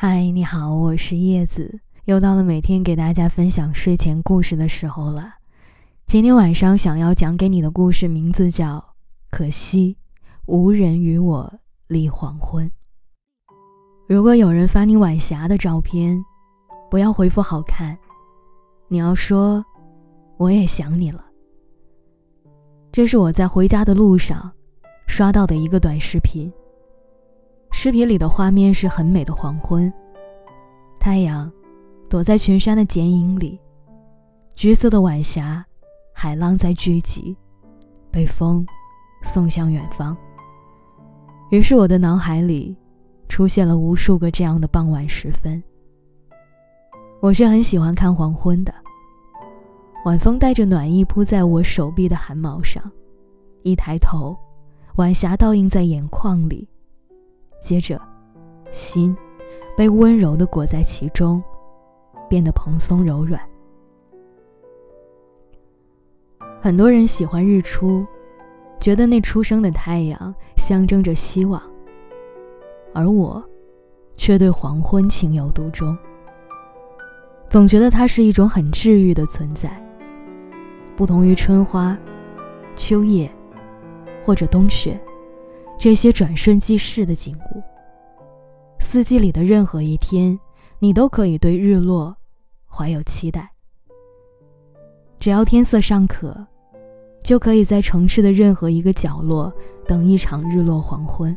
嗨，你好，我是叶子，又到了每天给大家分享睡前故事的时候了。今天晚上想要讲给你的故事名字叫《可惜无人与我立黄昏》。如果有人发你晚霞的照片，不要回复好看，你要说我也想你了。这是我在回家的路上刷到的一个短视频。视频里的画面是很美的黄昏，太阳躲在群山的剪影里，橘色的晚霞，海浪在聚集，被风送向远方。于是我的脑海里出现了无数个这样的傍晚时分。我是很喜欢看黄昏的，晚风带着暖意扑在我手臂的汗毛上，一抬头，晚霞倒映在眼眶里。接着，心被温柔的裹在其中，变得蓬松柔软。很多人喜欢日出，觉得那初升的太阳象征着希望，而我却对黄昏情有独钟。总觉得它是一种很治愈的存在，不同于春花、秋叶或者冬雪。这些转瞬即逝的景物，四季里的任何一天，你都可以对日落怀有期待。只要天色尚可，就可以在城市的任何一个角落等一场日落黄昏。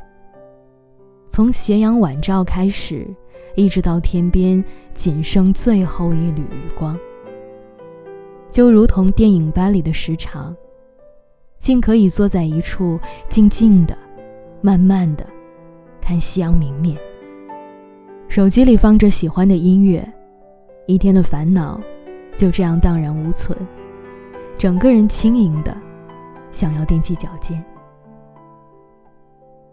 从斜阳晚照开始，一直到天边仅剩最后一缕余光，就如同电影班里的时长，竟可以坐在一处静静的。慢慢的，看夕阳明灭。手机里放着喜欢的音乐，一天的烦恼就这样荡然无存，整个人轻盈的，想要踮起脚尖。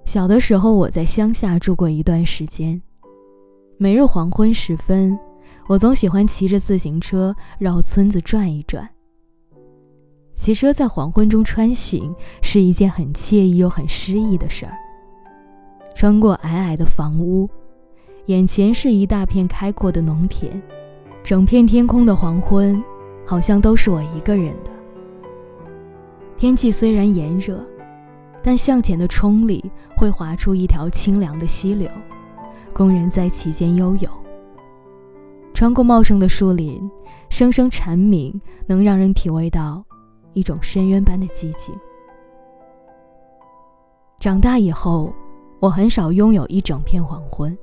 小的时候，我在乡下住过一段时间，每日黄昏时分，我总喜欢骑着自行车绕村子转一转。骑车在黄昏中穿行是一件很惬意又很诗意的事儿。穿过矮矮的房屋，眼前是一大片开阔的农田，整片天空的黄昏，好像都是我一个人的。天气虽然炎热，但向前的冲里会划出一条清凉的溪流，工人在其间悠游。穿过茂盛的树林，声声蝉鸣能让人体味到。一种深渊般的寂静。长大以后，我很少拥有一整片黄昏。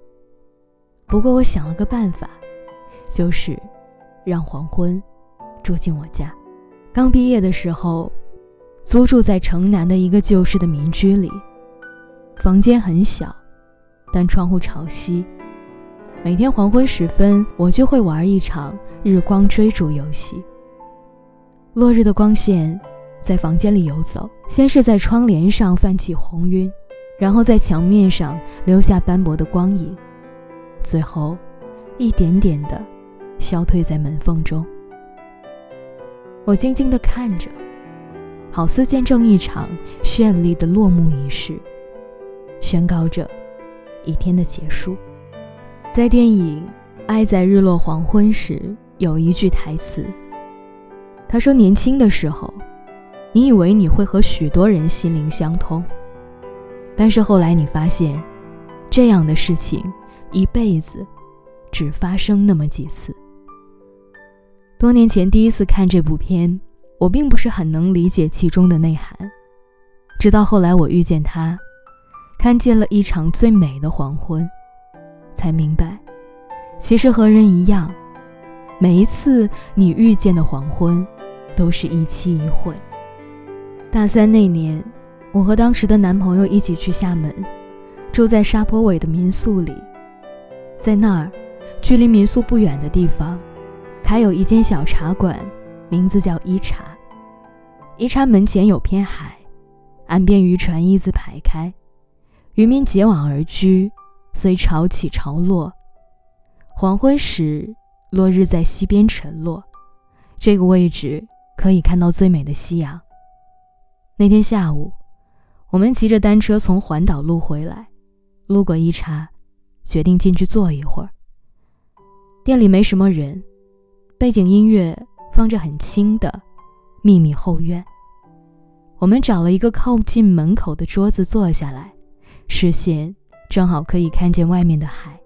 不过，我想了个办法，就是让黄昏住进我家。刚毕业的时候，租住在城南的一个旧式的民居里，房间很小，但窗户朝西。每天黄昏时分，我就会玩一场日光追逐游戏。落日的光线在房间里游走，先是在窗帘上泛起红晕，然后在墙面上留下斑驳的光影，最后一点点的消退在门缝中。我静静地看着，好似见证一场绚丽的落幕仪式，宣告着一天的结束。在电影《爱在日落黄昏时》有一句台词。他说：“年轻的时候，你以为你会和许多人心灵相通，但是后来你发现，这样的事情一辈子只发生那么几次。”多年前第一次看这部片，我并不是很能理解其中的内涵，直到后来我遇见他，看见了一场最美的黄昏，才明白，其实和人一样，每一次你遇见的黄昏。都是一期一会。大三那年，我和当时的男朋友一起去厦门，住在沙坡尾的民宿里。在那儿，距离民宿不远的地方，开有一间小茶馆，名字叫一茶。一茶门前有片海，岸边渔船一字排开，渔民结网而居，随潮起潮落。黄昏时，落日在西边沉落，这个位置。可以看到最美的夕阳。那天下午，我们骑着单车从环岛路回来，路过一茶，决定进去坐一会儿。店里没什么人，背景音乐放着很轻的《秘密后院》。我们找了一个靠近门口的桌子坐下来，视线正好可以看见外面的海。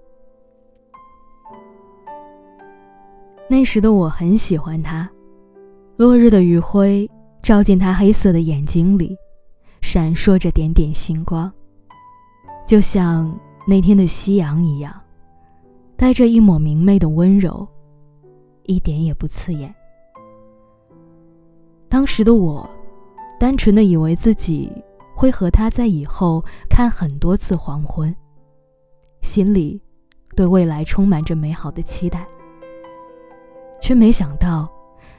那时的我很喜欢他，落日的余晖照进他黑色的眼睛里，闪烁着点点星光，就像那天的夕阳一样，带着一抹明媚的温柔，一点也不刺眼。当时的我。单纯的以为自己会和他在以后看很多次黄昏，心里对未来充满着美好的期待，却没想到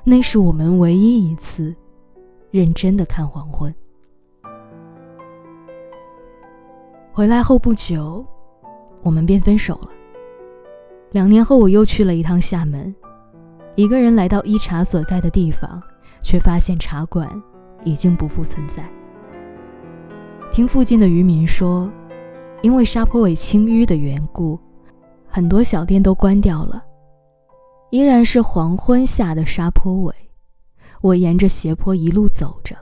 那是我们唯一一次认真的看黄昏。回来后不久，我们便分手了。两年后，我又去了一趟厦门，一个人来到一茶所在的地方，却发现茶馆。已经不复存在。听附近的渔民说，因为沙坡尾清淤的缘故，很多小店都关掉了。依然是黄昏下的沙坡尾，我沿着斜坡一路走着。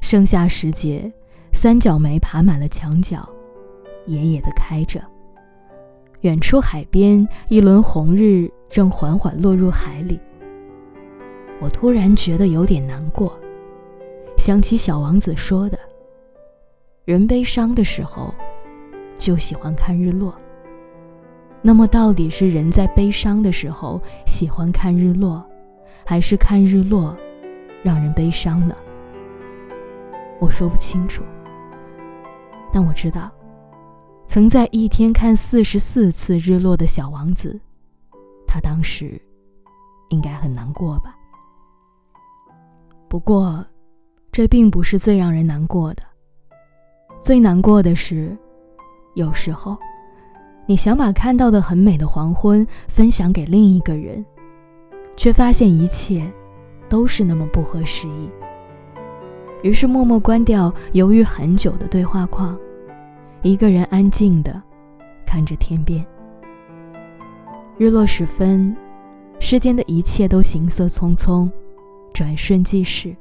盛夏时节，三角梅爬满了墙角，野野的开着。远处海边，一轮红日正缓缓落入海里。我突然觉得有点难过。想起小王子说的：“人悲伤的时候，就喜欢看日落。”那么，到底是人在悲伤的时候喜欢看日落，还是看日落让人悲伤呢？我说不清楚。但我知道，曾在一天看四十四次日落的小王子，他当时应该很难过吧。不过。这并不是最让人难过的，最难过的是，有时候，你想把看到的很美的黄昏分享给另一个人，却发现一切都是那么不合时宜。于是默默关掉犹豫很久的对话框，一个人安静的看着天边。日落时分，世间的一切都行色匆匆，转瞬即逝。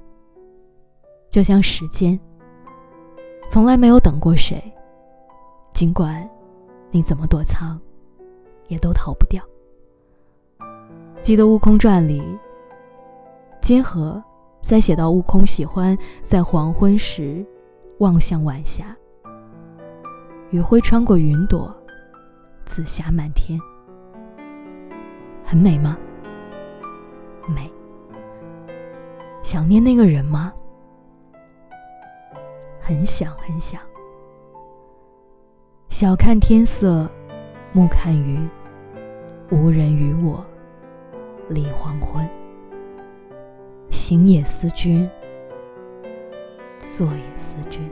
就像时间，从来没有等过谁，尽管你怎么躲藏，也都逃不掉。记得《悟空传》里，金河在写到悟空喜欢在黄昏时望向晚霞，余晖穿过云朵，紫霞满天，很美吗？美。想念那个人吗？很想很想，晓看天色，暮看云，无人与我立黄昏。行也思君，坐也思君。